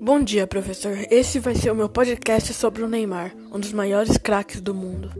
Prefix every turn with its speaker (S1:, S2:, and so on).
S1: Bom dia, professor. Esse vai ser o meu podcast sobre o Neymar, um dos maiores craques do mundo.